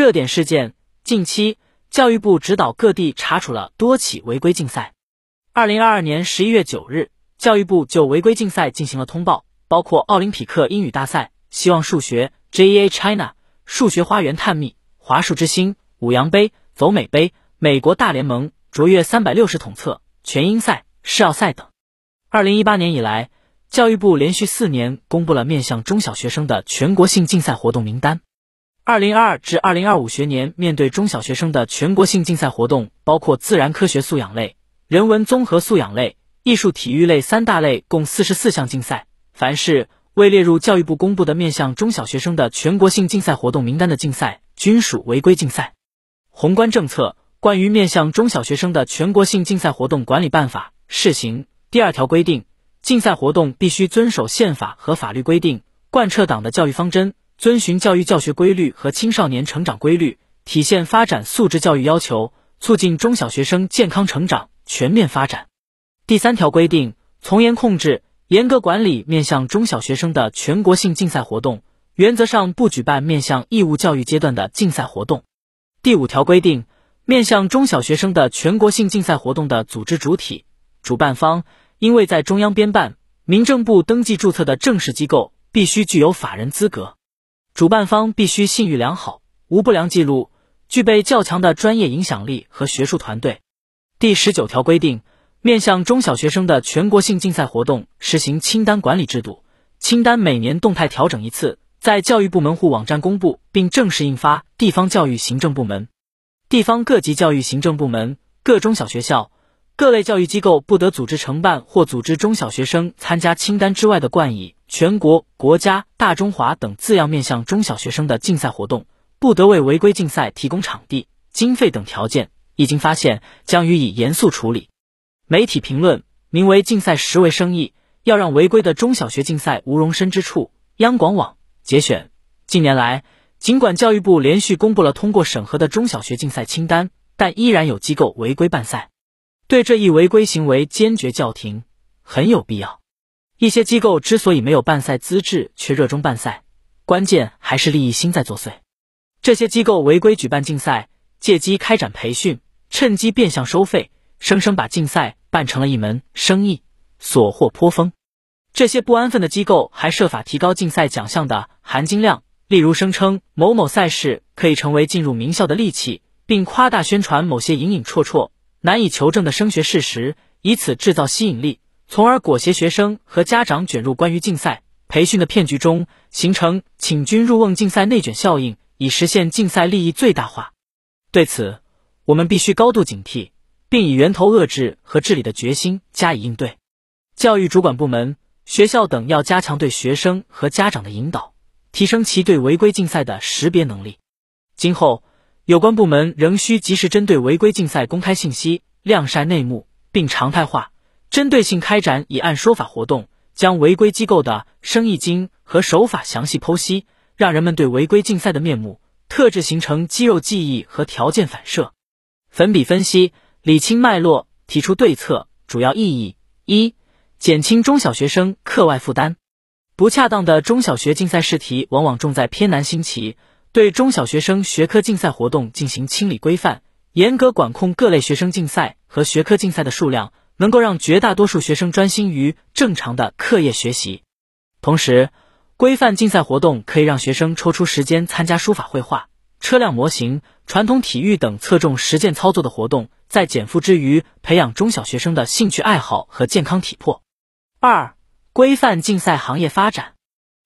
热点事件：近期，教育部指导各地查处了多起违规竞赛。二零二二年十一月九日，教育部就违规竞赛进行了通报，包括奥林匹克英语大赛、希望数学、JEA China、数学花园探秘、华数之星、五羊杯、走美杯、美国大联盟、卓越三百六十统测、全英赛、世奥赛等。二零一八年以来，教育部连续四年公布了面向中小学生的全国性竞赛活动名单。二零二二至二零二五学年面对中小学生的全国性竞赛活动，包括自然科学素养类、人文综合素养类、艺术体育类三大类，共四十四项竞赛。凡是未列入教育部公布的面向中小学生的全国性竞赛活动名单的竞赛，均属违规竞赛。宏观政策：关于面向中小学生的全国性竞赛活动管理办法（试行）第二条规定，竞赛活动必须遵守宪法和法律规定，贯彻党的教育方针。遵循教育教学规律和青少年成长规律，体现发展素质教育要求，促进中小学生健康成长、全面发展。第三条规定，从严控制、严格管理面向中小学生的全国性竞赛活动，原则上不举办面向义务教育阶段的竞赛活动。第五条规定，面向中小学生的全国性竞赛活动的组织主体、主办方，因为在中央编办、民政部登记注册的正式机构，必须具有法人资格。主办方必须信誉良好，无不良记录，具备较强的专业影响力和学术团队。第十九条规定，面向中小学生的全国性竞赛活动实行清单管理制度，清单每年动态调整一次，在教育部门户网站公布，并正式印发。地方教育行政部门、地方各级教育行政部门、各中小学校。各类教育机构不得组织承办或组织中小学生参加清单之外的冠以“全国”“国家”“大中华”等字样面向中小学生的竞赛活动，不得为违规竞赛提供场地、经费等条件。一经发现，将予以严肃处理。媒体评论：名为竞赛实为生意，要让违规的中小学竞赛无容身之处。央广网节选。近年来，尽管教育部连续公布了通过审核的中小学竞赛清单，但依然有机构违规办赛。对这一违规行为坚决叫停，很有必要。一些机构之所以没有办赛资质，却热衷办赛，关键还是利益心在作祟。这些机构违规举办竞赛，借机开展培训，趁机变相收费，生生把竞赛办成了一门生意，所获颇丰。这些不安分的机构还设法提高竞赛奖项的含金量，例如声称某某赛事可以成为进入名校的利器，并夸大宣传某些隐隐绰绰。难以求证的升学事实，以此制造吸引力，从而裹挟学生和家长卷入关于竞赛培训的骗局中，形成请君入瓮竞赛内卷效应，以实现竞赛利益最大化。对此，我们必须高度警惕，并以源头遏制和治理的决心加以应对。教育主管部门、学校等要加强对学生和家长的引导，提升其对违规竞赛的识别能力。今后。有关部门仍需及时针对违规竞赛公开信息、晾晒内幕，并常态化、针对性开展以案说法活动，将违规机构的生意经和手法详细剖析，让人们对违规竞赛的面目特质形成肌肉记忆和条件反射。粉笔分析，理清脉络，提出对策。主要意义：一、减轻中小学生课外负担。不恰当的中小学竞赛试题往往重在偏难新奇。对中小学生学科竞赛活动进行清理规范，严格管控各类学生竞赛和学科竞赛的数量，能够让绝大多数学生专心于正常的课业学习。同时，规范竞赛活动可以让学生抽出时间参加书法、绘画、车辆模型、传统体育等侧重实践操作的活动，在减负之余，培养中小学生的兴趣爱好和健康体魄。二、规范竞赛行业发展，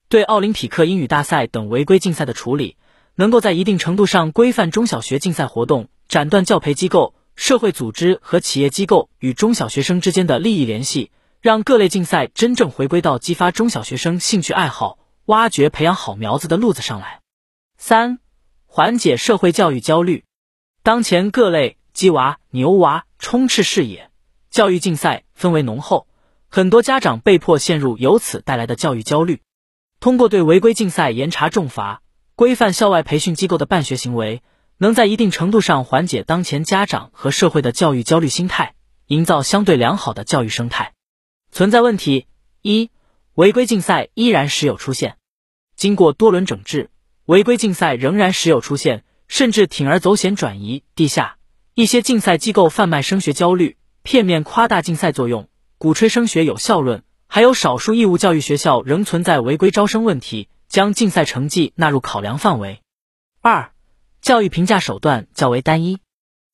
对奥林匹克英语大赛等违规竞赛的处理。能够在一定程度上规范中小学竞赛活动，斩断教培机构、社会组织和企业机构与中小学生之间的利益联系，让各类竞赛真正回归到激发中小学生兴趣爱好、挖掘培养好苗子的路子上来。三、缓解社会教育焦虑。当前各类鸡娃、牛娃充斥视野，教育竞赛氛围浓厚，很多家长被迫陷入由此带来的教育焦虑。通过对违规竞赛严查重罚。规范校外培训机构的办学行为，能在一定程度上缓解当前家长和社会的教育焦虑心态，营造相对良好的教育生态。存在问题一，违规竞赛依然时有出现。经过多轮整治，违规竞赛仍然时有出现，甚至铤而走险转移地下。一些竞赛机构贩卖升学焦虑，片面夸大竞赛作用，鼓吹升学有效论。还有少数义务教育学校仍存在违规招生问题，将竞赛成绩纳入考量范围。二、教育评价手段较为单一。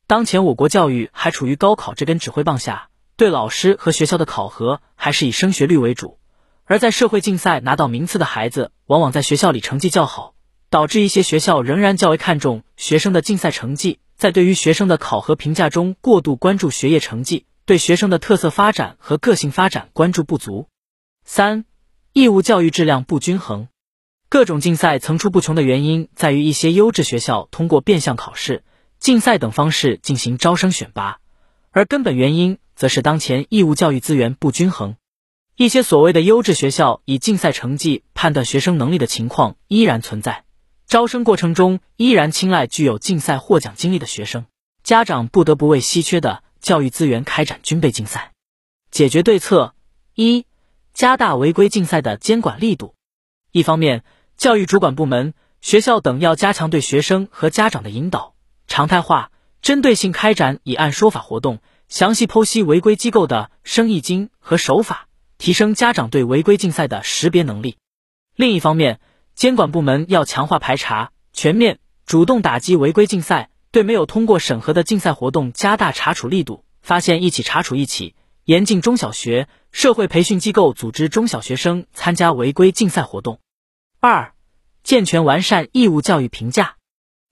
当前我国教育还处于高考这根指挥棒下，对老师和学校的考核还是以升学率为主。而在社会竞赛拿到名次的孩子，往往在学校里成绩较好，导致一些学校仍然较为看重学生的竞赛成绩，在对于学生的考核评价中过度关注学业成绩，对学生的特色发展和个性发展关注不足。三、义务教育质量不均衡。各种竞赛层出不穷的原因在于一些优质学校通过变相考试。竞赛等方式进行招生选拔，而根本原因则是当前义务教育资源不均衡。一些所谓的优质学校以竞赛成绩判断学生能力的情况依然存在，招生过程中依然青睐具有竞赛获奖经历的学生，家长不得不为稀缺的教育资源开展军备竞赛。解决对策一：加大违规竞赛的监管力度。一方面，教育主管部门、学校等要加强对学生和家长的引导。常态化、针对性开展以案说法活动，详细剖析违规机构的生意经和手法，提升家长对违规竞赛的识别能力。另一方面，监管部门要强化排查，全面主动打击违规竞赛，对没有通过审核的竞赛活动加大查处力度，发现一起查处一起，严禁中小学、社会培训机构组织中小学生参加违规竞赛活动。二、健全完善义务教育评价。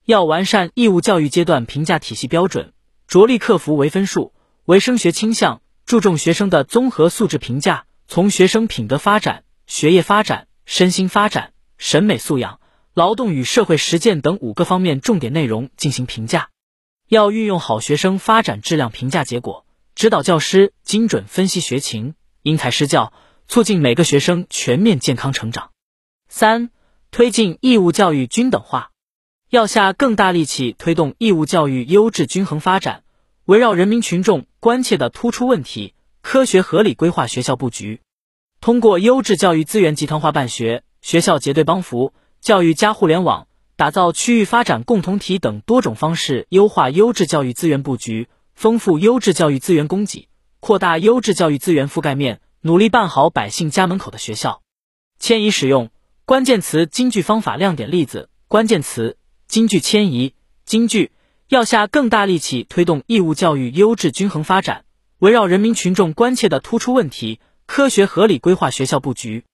要完善义务教育阶段评价体系标准，着力克服唯分数、唯升学倾向，注重学生的综合素质评价，从学生品德发展、学业发展、身心发展、审美素养、劳动与社会实践等五个方面重点内容进行评价。要运用好学生发展质量评价结果，指导教师精准分析学情，因材施教，促进每个学生全面健康成长。三、推进义务教育均等化。要下更大力气推动义务教育优质均衡发展，围绕人民群众关切的突出问题，科学合理规划学校布局，通过优质教育资源集团化办学、学校结对帮扶、教育加互联网、打造区域发展共同体等多种方式，优化优质教育资源布局，丰富优质教育资源供给，扩大优质教育资源覆盖面，努力办好百姓家门口的学校。迁移使用关键词京剧方法亮点例子关键词。京剧迁移，京剧要下更大力气推动义务教育优质均衡发展，围绕人民群众关切的突出问题，科学合理规划学校布局，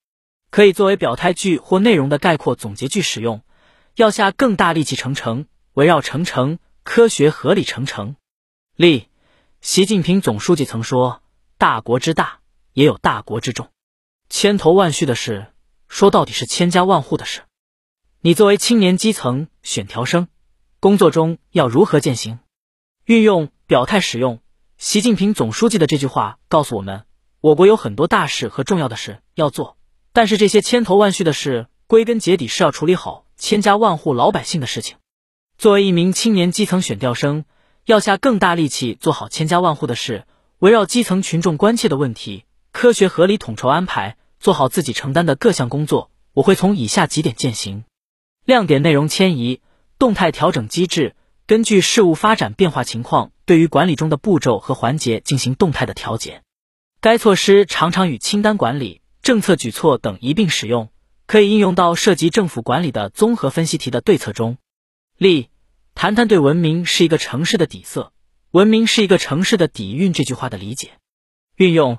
可以作为表态句或内容的概括总结句使用。要下更大力气成城，围绕成城，科学合理成城。例：习近平总书记曾说：“大国之大，也有大国之重。千头万绪的事，说到底是千家万户的事。”你作为青年基层选调生，工作中要如何践行？运用表态使用习近平总书记的这句话告诉我们：我国有很多大事和重要的事要做，但是这些千头万绪的事，归根结底是要处理好千家万户老百姓的事情。作为一名青年基层选调生，要下更大力气做好千家万户的事，围绕基层群众关切的问题，科学合理统筹安排，做好自己承担的各项工作。我会从以下几点践行。亮点内容迁移，动态调整机制，根据事物发展变化情况，对于管理中的步骤和环节进行动态的调节。该措施常常与清单管理、政策举措等一并使用，可以应用到涉及政府管理的综合分析题的对策中。例：谈谈对文明是一个城市的底色，文明是一个城市的底蕴这句话的理解。运用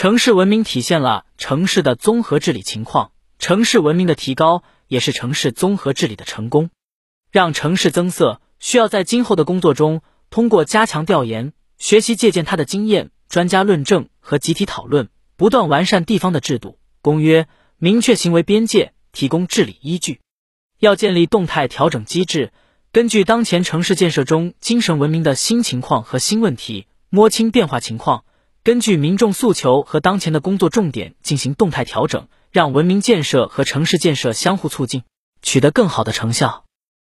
城市文明体现了城市的综合治理情况，城市文明的提高。也是城市综合治理的成功，让城市增色，需要在今后的工作中，通过加强调研、学习借鉴他的经验、专家论证和集体讨论，不断完善地方的制度、公约，明确行为边界，提供治理依据。要建立动态调整机制，根据当前城市建设中精神文明的新情况和新问题，摸清变化情况，根据民众诉求和当前的工作重点进行动态调整。让文明建设和城市建设相互促进，取得更好的成效。